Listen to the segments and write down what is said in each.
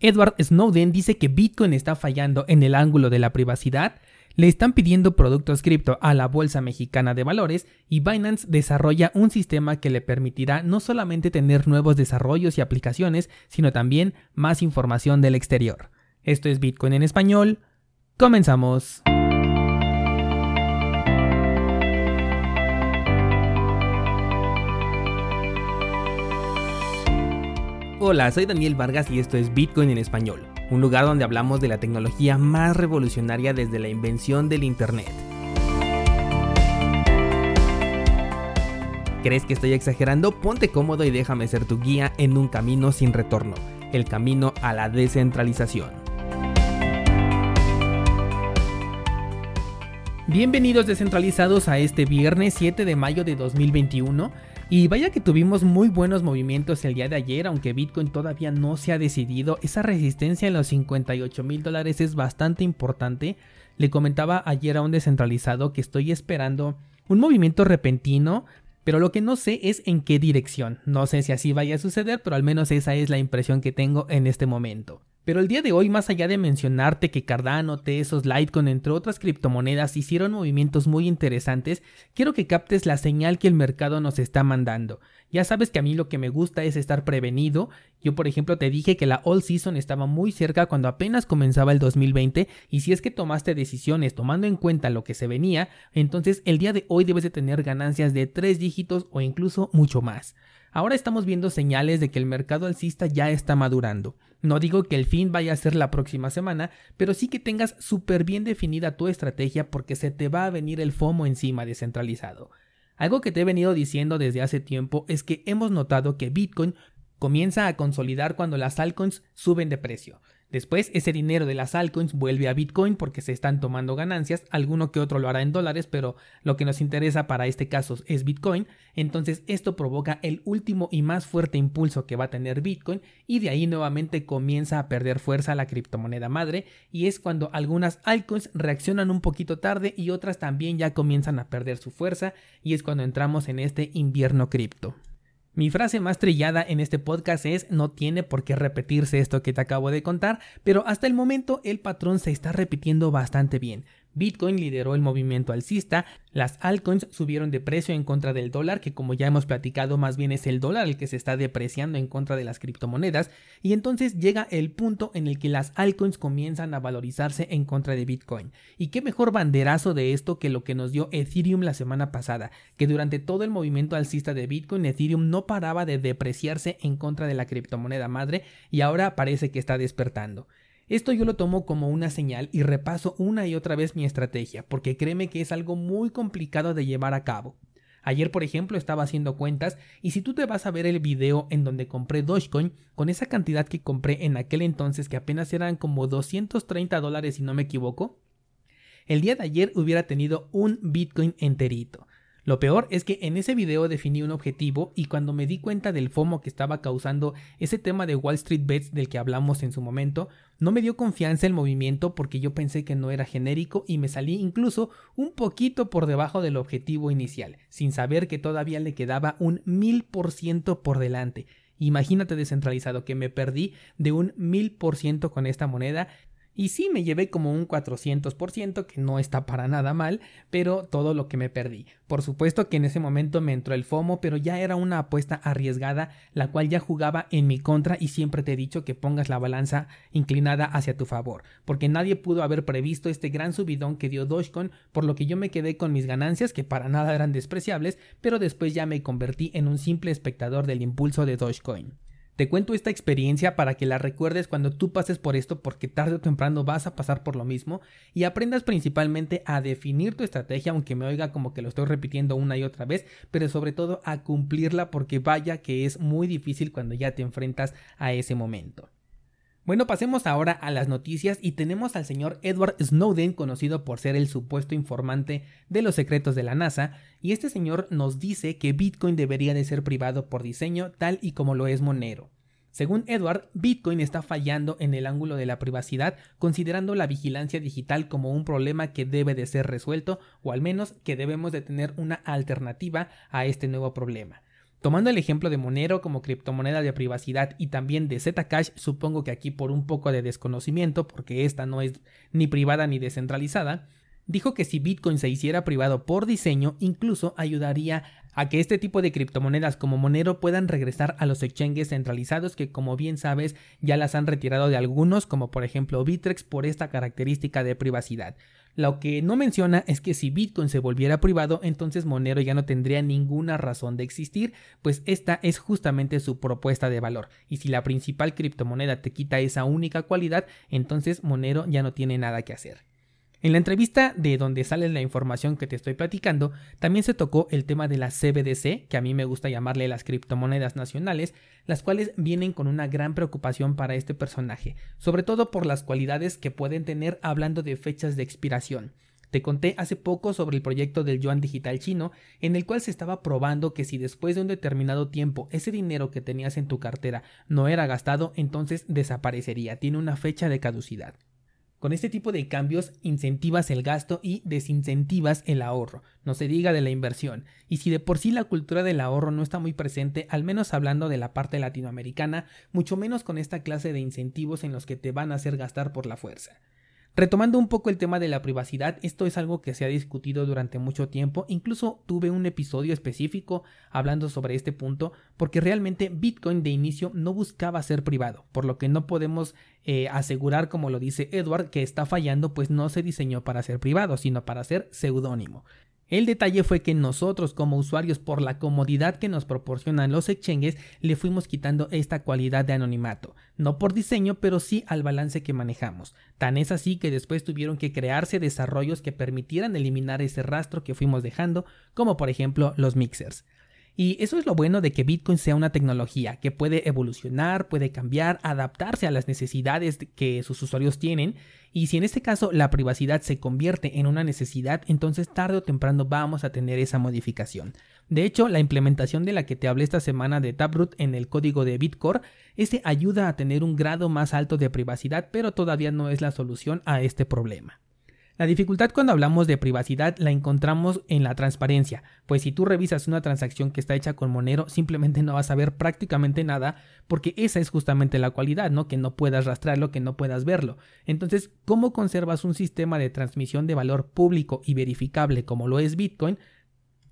Edward Snowden dice que Bitcoin está fallando en el ángulo de la privacidad, le están pidiendo productos cripto a la Bolsa Mexicana de Valores y Binance desarrolla un sistema que le permitirá no solamente tener nuevos desarrollos y aplicaciones, sino también más información del exterior. Esto es Bitcoin en español. Comenzamos. Hola, soy Daniel Vargas y esto es Bitcoin en español, un lugar donde hablamos de la tecnología más revolucionaria desde la invención del Internet. ¿Crees que estoy exagerando? Ponte cómodo y déjame ser tu guía en un camino sin retorno, el camino a la descentralización. Bienvenidos descentralizados a este viernes 7 de mayo de 2021. Y vaya que tuvimos muy buenos movimientos el día de ayer, aunque Bitcoin todavía no se ha decidido. Esa resistencia en los 58 mil dólares es bastante importante. Le comentaba ayer a un descentralizado que estoy esperando un movimiento repentino, pero lo que no sé es en qué dirección. No sé si así vaya a suceder, pero al menos esa es la impresión que tengo en este momento. Pero el día de hoy, más allá de mencionarte que Cardano, Tesos, Litecoin, entre otras criptomonedas, hicieron movimientos muy interesantes, quiero que captes la señal que el mercado nos está mandando. Ya sabes que a mí lo que me gusta es estar prevenido. Yo, por ejemplo, te dije que la All Season estaba muy cerca cuando apenas comenzaba el 2020 y si es que tomaste decisiones tomando en cuenta lo que se venía, entonces el día de hoy debes de tener ganancias de tres dígitos o incluso mucho más. Ahora estamos viendo señales de que el mercado alcista ya está madurando. No digo que el fin vaya a ser la próxima semana, pero sí que tengas súper bien definida tu estrategia porque se te va a venir el FOMO encima descentralizado. Algo que te he venido diciendo desde hace tiempo es que hemos notado que Bitcoin comienza a consolidar cuando las altcoins suben de precio. Después ese dinero de las altcoins vuelve a Bitcoin porque se están tomando ganancias, alguno que otro lo hará en dólares, pero lo que nos interesa para este caso es Bitcoin, entonces esto provoca el último y más fuerte impulso que va a tener Bitcoin y de ahí nuevamente comienza a perder fuerza la criptomoneda madre y es cuando algunas altcoins reaccionan un poquito tarde y otras también ya comienzan a perder su fuerza y es cuando entramos en este invierno cripto. Mi frase más trillada en este podcast es no tiene por qué repetirse esto que te acabo de contar, pero hasta el momento el patrón se está repitiendo bastante bien. Bitcoin lideró el movimiento alcista, las altcoins subieron de precio en contra del dólar, que como ya hemos platicado más bien es el dólar el que se está depreciando en contra de las criptomonedas, y entonces llega el punto en el que las altcoins comienzan a valorizarse en contra de Bitcoin. Y qué mejor banderazo de esto que lo que nos dio Ethereum la semana pasada, que durante todo el movimiento alcista de Bitcoin, Ethereum no paraba de depreciarse en contra de la criptomoneda madre y ahora parece que está despertando. Esto yo lo tomo como una señal y repaso una y otra vez mi estrategia, porque créeme que es algo muy complicado de llevar a cabo. Ayer, por ejemplo, estaba haciendo cuentas y si tú te vas a ver el video en donde compré Dogecoin, con esa cantidad que compré en aquel entonces, que apenas eran como 230 dólares si no me equivoco, el día de ayer hubiera tenido un Bitcoin enterito. Lo peor es que en ese video definí un objetivo y cuando me di cuenta del FOMO que estaba causando ese tema de Wall Street Bets del que hablamos en su momento, no me dio confianza el movimiento porque yo pensé que no era genérico y me salí incluso un poquito por debajo del objetivo inicial, sin saber que todavía le quedaba un mil por ciento por delante. Imagínate descentralizado que me perdí de un mil por ciento con esta moneda y sí me llevé como un 400%, que no está para nada mal, pero todo lo que me perdí. Por supuesto que en ese momento me entró el FOMO, pero ya era una apuesta arriesgada, la cual ya jugaba en mi contra y siempre te he dicho que pongas la balanza inclinada hacia tu favor, porque nadie pudo haber previsto este gran subidón que dio Dogecoin, por lo que yo me quedé con mis ganancias, que para nada eran despreciables, pero después ya me convertí en un simple espectador del impulso de Dogecoin. Te cuento esta experiencia para que la recuerdes cuando tú pases por esto porque tarde o temprano vas a pasar por lo mismo y aprendas principalmente a definir tu estrategia, aunque me oiga como que lo estoy repitiendo una y otra vez, pero sobre todo a cumplirla porque vaya que es muy difícil cuando ya te enfrentas a ese momento. Bueno, pasemos ahora a las noticias y tenemos al señor Edward Snowden, conocido por ser el supuesto informante de los secretos de la NASA, y este señor nos dice que Bitcoin debería de ser privado por diseño tal y como lo es Monero. Según Edward, Bitcoin está fallando en el ángulo de la privacidad, considerando la vigilancia digital como un problema que debe de ser resuelto, o al menos que debemos de tener una alternativa a este nuevo problema. Tomando el ejemplo de Monero como criptomoneda de privacidad y también de Zcash, supongo que aquí por un poco de desconocimiento, porque esta no es ni privada ni descentralizada, dijo que si Bitcoin se hiciera privado por diseño, incluso ayudaría a que este tipo de criptomonedas como Monero puedan regresar a los exchanges centralizados que como bien sabes ya las han retirado de algunos como por ejemplo Bitrex por esta característica de privacidad. Lo que no menciona es que si Bitcoin se volviera privado, entonces Monero ya no tendría ninguna razón de existir, pues esta es justamente su propuesta de valor. Y si la principal criptomoneda te quita esa única cualidad, entonces Monero ya no tiene nada que hacer. En la entrevista de donde sale la información que te estoy platicando, también se tocó el tema de la CBDC, que a mí me gusta llamarle las criptomonedas nacionales, las cuales vienen con una gran preocupación para este personaje, sobre todo por las cualidades que pueden tener hablando de fechas de expiración. Te conté hace poco sobre el proyecto del yuan digital chino, en el cual se estaba probando que si después de un determinado tiempo ese dinero que tenías en tu cartera no era gastado, entonces desaparecería, tiene una fecha de caducidad. Con este tipo de cambios incentivas el gasto y desincentivas el ahorro, no se diga de la inversión. Y si de por sí la cultura del ahorro no está muy presente, al menos hablando de la parte latinoamericana, mucho menos con esta clase de incentivos en los que te van a hacer gastar por la fuerza. Retomando un poco el tema de la privacidad, esto es algo que se ha discutido durante mucho tiempo, incluso tuve un episodio específico hablando sobre este punto, porque realmente Bitcoin de inicio no buscaba ser privado, por lo que no podemos eh, asegurar, como lo dice Edward, que está fallando, pues no se diseñó para ser privado, sino para ser seudónimo. El detalle fue que nosotros como usuarios por la comodidad que nos proporcionan los exchanges le fuimos quitando esta cualidad de anonimato, no por diseño pero sí al balance que manejamos. Tan es así que después tuvieron que crearse desarrollos que permitieran eliminar ese rastro que fuimos dejando, como por ejemplo los mixers. Y eso es lo bueno de que Bitcoin sea una tecnología que puede evolucionar, puede cambiar, adaptarse a las necesidades que sus usuarios tienen. Y si en este caso la privacidad se convierte en una necesidad, entonces tarde o temprano vamos a tener esa modificación. De hecho, la implementación de la que te hablé esta semana de Taproot en el código de Bitcore, ese ayuda a tener un grado más alto de privacidad, pero todavía no es la solución a este problema. La dificultad cuando hablamos de privacidad la encontramos en la transparencia, pues si tú revisas una transacción que está hecha con Monero, simplemente no vas a ver prácticamente nada, porque esa es justamente la cualidad, ¿no? Que no puedas rastrearlo, que no puedas verlo. Entonces, ¿cómo conservas un sistema de transmisión de valor público y verificable como lo es Bitcoin?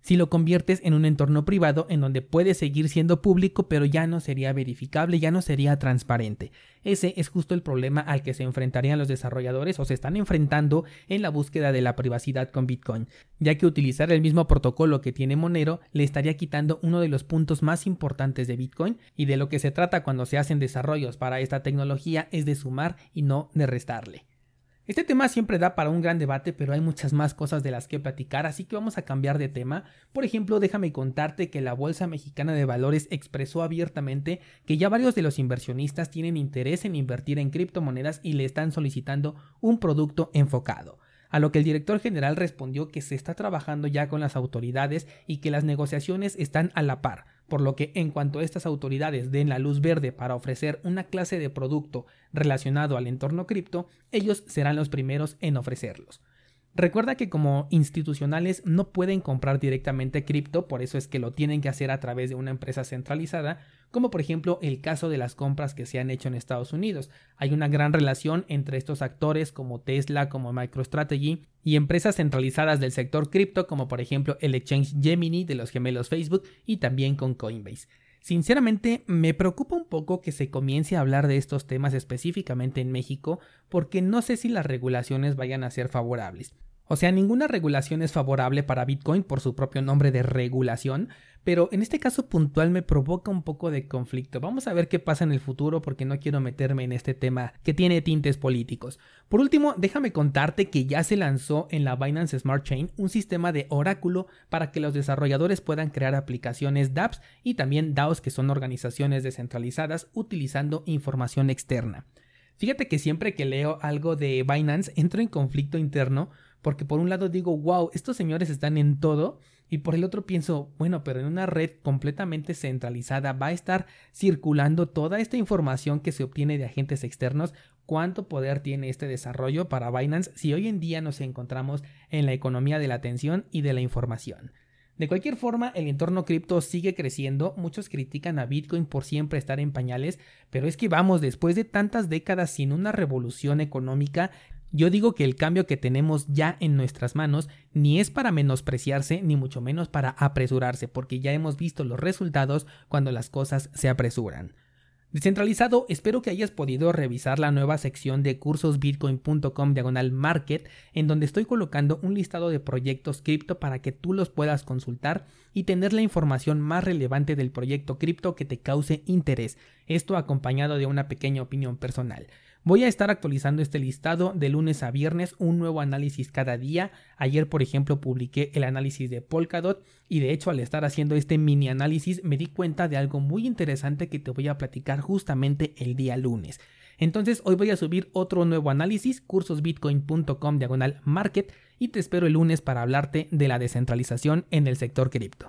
Si lo conviertes en un entorno privado en donde puede seguir siendo público pero ya no sería verificable, ya no sería transparente. Ese es justo el problema al que se enfrentarían los desarrolladores o se están enfrentando en la búsqueda de la privacidad con Bitcoin, ya que utilizar el mismo protocolo que tiene Monero le estaría quitando uno de los puntos más importantes de Bitcoin y de lo que se trata cuando se hacen desarrollos para esta tecnología es de sumar y no de restarle. Este tema siempre da para un gran debate, pero hay muchas más cosas de las que platicar, así que vamos a cambiar de tema. Por ejemplo, déjame contarte que la Bolsa Mexicana de Valores expresó abiertamente que ya varios de los inversionistas tienen interés en invertir en criptomonedas y le están solicitando un producto enfocado a lo que el director general respondió que se está trabajando ya con las autoridades y que las negociaciones están a la par, por lo que en cuanto estas autoridades den la luz verde para ofrecer una clase de producto relacionado al entorno cripto, ellos serán los primeros en ofrecerlos. Recuerda que como institucionales no pueden comprar directamente cripto, por eso es que lo tienen que hacer a través de una empresa centralizada, como por ejemplo el caso de las compras que se han hecho en Estados Unidos. Hay una gran relación entre estos actores como Tesla, como MicroStrategy y empresas centralizadas del sector cripto como por ejemplo el exchange Gemini de los gemelos Facebook y también con Coinbase. Sinceramente, me preocupa un poco que se comience a hablar de estos temas específicamente en México porque no sé si las regulaciones vayan a ser favorables. O sea, ninguna regulación es favorable para Bitcoin por su propio nombre de regulación, pero en este caso puntual me provoca un poco de conflicto. Vamos a ver qué pasa en el futuro porque no quiero meterme en este tema que tiene tintes políticos. Por último, déjame contarte que ya se lanzó en la Binance Smart Chain un sistema de oráculo para que los desarrolladores puedan crear aplicaciones dApps y también DAOs que son organizaciones descentralizadas utilizando información externa. Fíjate que siempre que leo algo de Binance entro en conflicto interno porque por un lado digo, wow, estos señores están en todo, y por el otro pienso, bueno, pero en una red completamente centralizada va a estar circulando toda esta información que se obtiene de agentes externos. ¿Cuánto poder tiene este desarrollo para Binance si hoy en día nos encontramos en la economía de la atención y de la información? De cualquier forma, el entorno cripto sigue creciendo, muchos critican a Bitcoin por siempre estar en pañales, pero es que vamos, después de tantas décadas sin una revolución económica, yo digo que el cambio que tenemos ya en nuestras manos ni es para menospreciarse ni mucho menos para apresurarse, porque ya hemos visto los resultados cuando las cosas se apresuran. Descentralizado, espero que hayas podido revisar la nueva sección de cursosbitcoin.com diagonal market, en donde estoy colocando un listado de proyectos cripto para que tú los puedas consultar y tener la información más relevante del proyecto cripto que te cause interés, esto acompañado de una pequeña opinión personal. Voy a estar actualizando este listado de lunes a viernes, un nuevo análisis cada día. Ayer, por ejemplo, publiqué el análisis de Polkadot y de hecho al estar haciendo este mini análisis me di cuenta de algo muy interesante que te voy a platicar justamente el día lunes. Entonces hoy voy a subir otro nuevo análisis, cursosbitcoin.com diagonal market y te espero el lunes para hablarte de la descentralización en el sector cripto.